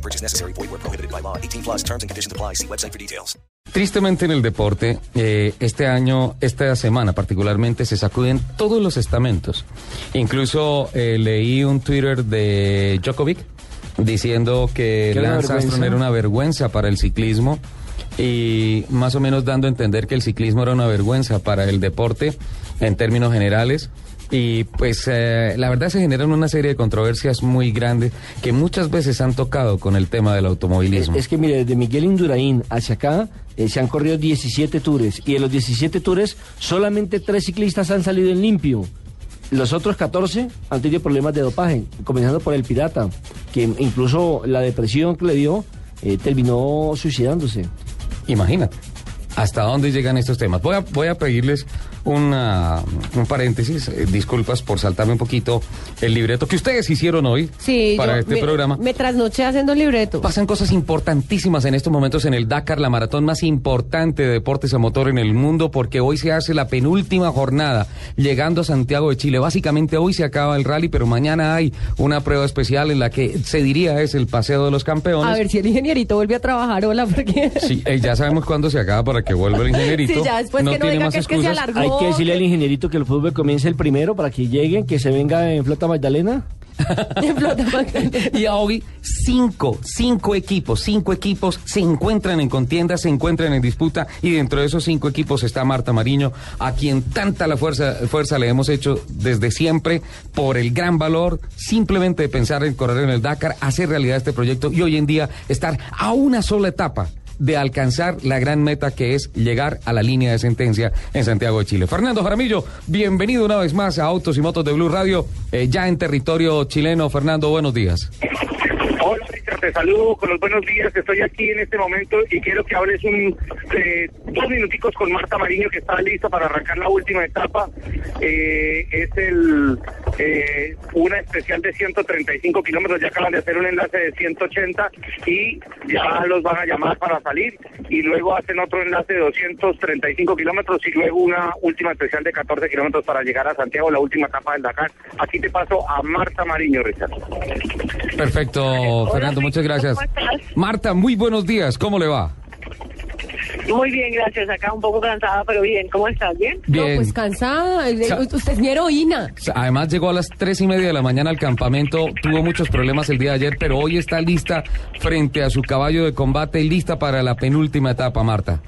No purchase necessary. Void where prohibited by law. 18 plus terms and conditions apply. See website for details. Tristemente en el deporte, eh, este año, esta semana particularmente, se sacuden todos los estamentos. Incluso eh, leí un Twitter de Djokovic diciendo que ¿Qué Lance? Armstrong era una vergüenza para el ciclismo y más o menos dando a entender que el ciclismo era una vergüenza para el deporte en términos generales. Y pues eh, la verdad se generan una serie de controversias muy grandes que muchas veces han tocado con el tema del automovilismo. Es que mire, desde Miguel Indurain hacia acá eh, se han corrido 17 tours y de los 17 tours solamente tres ciclistas han salido en limpio. Los otros 14 han tenido problemas de dopaje, comenzando por el pirata, que incluso la depresión que le dio eh, terminó suicidándose. Imagínate. ¿Hasta dónde llegan estos temas? Voy a, voy a pedirles una, un paréntesis, eh, disculpas por saltarme un poquito el libreto que ustedes hicieron hoy Sí, para yo este me, programa. Me trasnoché haciendo libreto. Pasan cosas importantísimas en estos momentos en el Dakar, la maratón más importante de deportes a motor en el mundo, porque hoy se hace la penúltima jornada llegando a Santiago de Chile. Básicamente hoy se acaba el rally, pero mañana hay una prueba especial en la que se diría es el paseo de los campeones. A ver si el ingenierito vuelve a trabajar, hola, porque... Sí, eh, ya sabemos cuándo se acaba para que vuelva el ingenierito. Sí, ya después que no tiene diga más que es que se alargó. Hay que decirle al ingenierito que el fútbol comience el primero para que lleguen, que se venga en Flota Magdalena. En Flota Magdalena. Y hoy cinco, cinco equipos, cinco equipos se encuentran en contienda, se encuentran en disputa y dentro de esos cinco equipos está Marta Mariño, a quien tanta la fuerza, fuerza le hemos hecho desde siempre por el gran valor simplemente de pensar en correr en el Dakar, hacer realidad este proyecto y hoy en día estar a una sola etapa de alcanzar la gran meta que es llegar a la línea de sentencia en Santiago de Chile. Fernando Jaramillo, bienvenido una vez más a Autos y Motos de Blue Radio, eh, ya en territorio chileno. Fernando, buenos días. Hola, Richard, te saludo con los buenos días. Estoy aquí en este momento y quiero que hables un eh, dos minuticos con Marta Mariño, que está lista para arrancar la última etapa. Eh, es el eh, una especial de 135 kilómetros. Ya acaban de hacer un enlace de 180 y ya los van a llamar para salir. Y luego hacen otro enlace de 235 kilómetros y luego una última especial de 14 kilómetros para llegar a Santiago, la última etapa del Dakar. Aquí te paso a Marta Mariño, Richard. Perfecto, Fernando, muchas gracias. ¿cómo estás? Marta, muy buenos días, ¿cómo le va? Muy bien, gracias. Acá un poco cansada, pero bien. ¿Cómo estás? ¿Bien? No, Bien. pues cansada. eh, Usted es mi heroína. Además llegó a las tres y media de la mañana al campamento, tuvo muchos problemas el día de ayer, pero hoy está lista frente a su caballo de combate, lista para la penúltima etapa, Marta.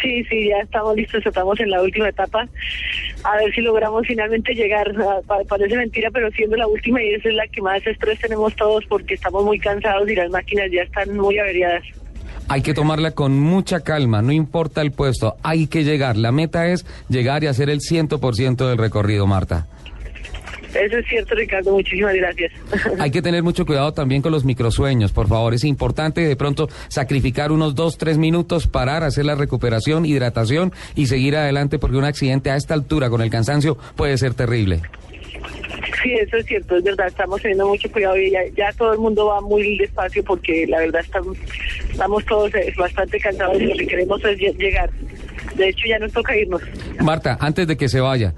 Sí, sí, ya estamos listos. Estamos en la última etapa. A ver si logramos finalmente llegar. Ah, pa- Parece mentira, pero siendo la última y esa es la que más estrés tenemos todos porque estamos muy cansados y las máquinas ya están muy averiadas. Hay que tomarla con mucha calma, no importa el puesto, hay que llegar. La meta es llegar y hacer el 100% del recorrido, Marta. Eso es cierto, Ricardo. Muchísimas gracias. Hay que tener mucho cuidado también con los microsueños, por favor. Es importante de pronto sacrificar unos dos, tres minutos, parar, hacer la recuperación, hidratación y seguir adelante porque un accidente a esta altura con el cansancio puede ser terrible. Sí, eso es cierto, es verdad, estamos teniendo mucho cuidado y ya, ya todo el mundo va muy despacio porque la verdad estamos, estamos todos eh, bastante cansados y lo que queremos es lle- llegar. De hecho, ya nos toca irnos. Marta, antes de que se vaya,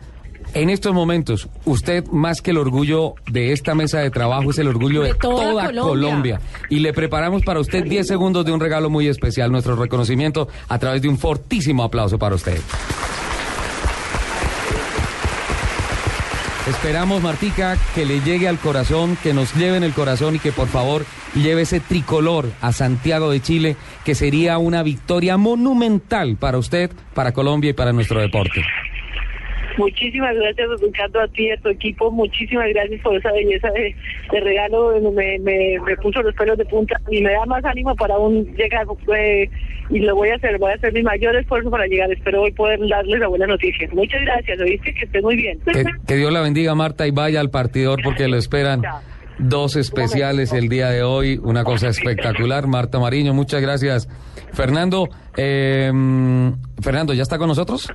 en estos momentos, usted más que el orgullo de esta mesa de trabajo es el orgullo de, De toda Colombia. Colombia. Y le preparamos para usted 10 segundos de un regalo muy especial, nuestro reconocimiento a través de un fortísimo aplauso para usted. Esperamos, Martica, que le llegue al corazón, que nos lleve en el corazón y que por favor lleve ese tricolor a Santiago de Chile, que sería una victoria monumental para usted, para Colombia y para nuestro deporte. Muchísimas gracias, Ricardo, a ti y a tu equipo. Muchísimas gracias por esa belleza de, regalo. Me, me, me puso los pelos de punta y me da más ánimo para aún llegar. eh, y lo voy a hacer, voy a hacer mi mayor esfuerzo para llegar. Espero hoy poder darles la buena noticia. Muchas gracias, oíste, que estés muy bien. Que, que Dios la bendiga, Marta, y vaya al partidor porque lo esperan. Dos especiales el día de hoy, una cosa espectacular. Marta Mariño, muchas gracias. Fernando, eh, Fernando, ¿ya está con nosotros?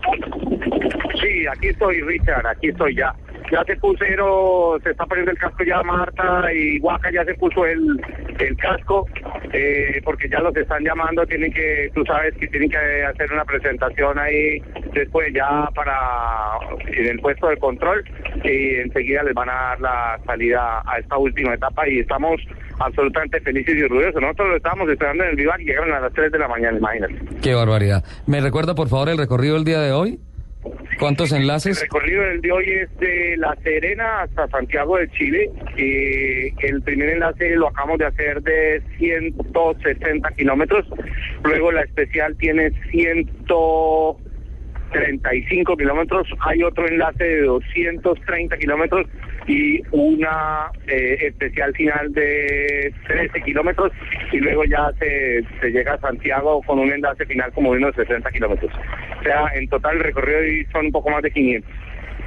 Aquí estoy, Richard, aquí estoy ya. Ya se pusieron, se está poniendo el casco ya Marta y Huaca ya se puso el, el casco, eh, porque ya los están llamando, tienen que, tú sabes que tienen que hacer una presentación ahí después ya para en el puesto de control y enseguida les van a dar la salida a esta última etapa y estamos absolutamente felices y orgullosos. Nosotros lo estábamos esperando en el Vivar y llegaron a las 3 de la mañana, imagínate. Qué barbaridad. ¿Me recuerda, por favor, el recorrido del día de hoy? ¿Cuántos El enlaces? recorrido del de hoy es de La Serena hasta Santiago de Chile. Y el primer enlace lo acabamos de hacer de 160 kilómetros. Luego la especial tiene 135 kilómetros. Hay otro enlace de 230 kilómetros y una eh, especial final de 13 kilómetros. Y luego ya se, se llega a Santiago con un enlace final como de unos 60 kilómetros. O sea, en total el recorrido son un poco más de 500.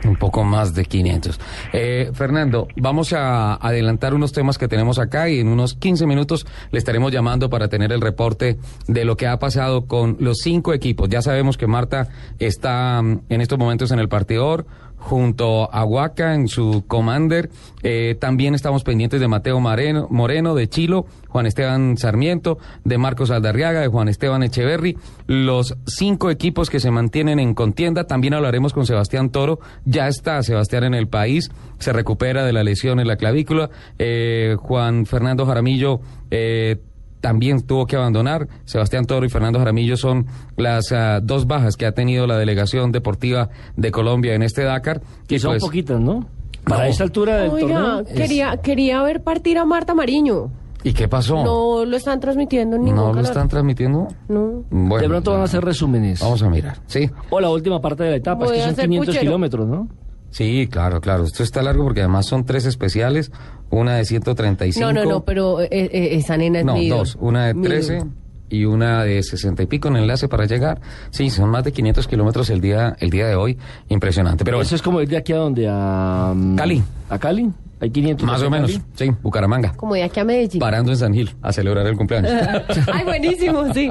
Un poco más de 500. Eh, Fernando, vamos a adelantar unos temas que tenemos acá y en unos 15 minutos le estaremos llamando para tener el reporte de lo que ha pasado con los cinco equipos. Ya sabemos que Marta está mm, en estos momentos en el partidor junto a Huaca en su commander. Eh, también estamos pendientes de Mateo Moreno, de Chilo, Juan Esteban Sarmiento, de Marcos Aldarriaga, de Juan Esteban Echeverry. Los cinco equipos que se mantienen en contienda. También hablaremos con Sebastián Toro. Ya está Sebastián en el país. Se recupera de la lesión en la clavícula. Eh, Juan Fernando Jaramillo. Eh, también tuvo que abandonar. Sebastián Toro y Fernando Jaramillo son las ah, dos bajas que ha tenido la delegación deportiva de Colombia en este Dakar. Que son pues, poquitas, ¿no? Para No. esa altura del Oiga, torneo. es- quería, quería ver partir a Marta Mariño. ¿Y qué pasó? No lo están transmitiendo en ningún ¿No lo canal. están transmitiendo? No. Bueno, de pronto van a hacer resúmenes. Vamos a mirar. Sí, O la última parte de la etapa, Voy es que son hacer 500 puchero. kilómetros, ¿no? Sí, claro, claro. Esto está largo porque además son tres especiales. Una de 135. No, no, no, pero eh, eh, esa nena es No, dos. Una de Mi 13 ídolo. y una de 60 y pico en enlace para llegar. Sí, son más de 500 kilómetros el día, el día de hoy. Impresionante. Pero Eso es como ir de aquí a donde, a... mm, Cali. ¿A Cali? Hay 500 más o menos. Cali. Sí, Bucaramanga. Como de aquí a Medellín. Parando en San Gil a celebrar el cumpleaños. Ay, buenísimo, sí.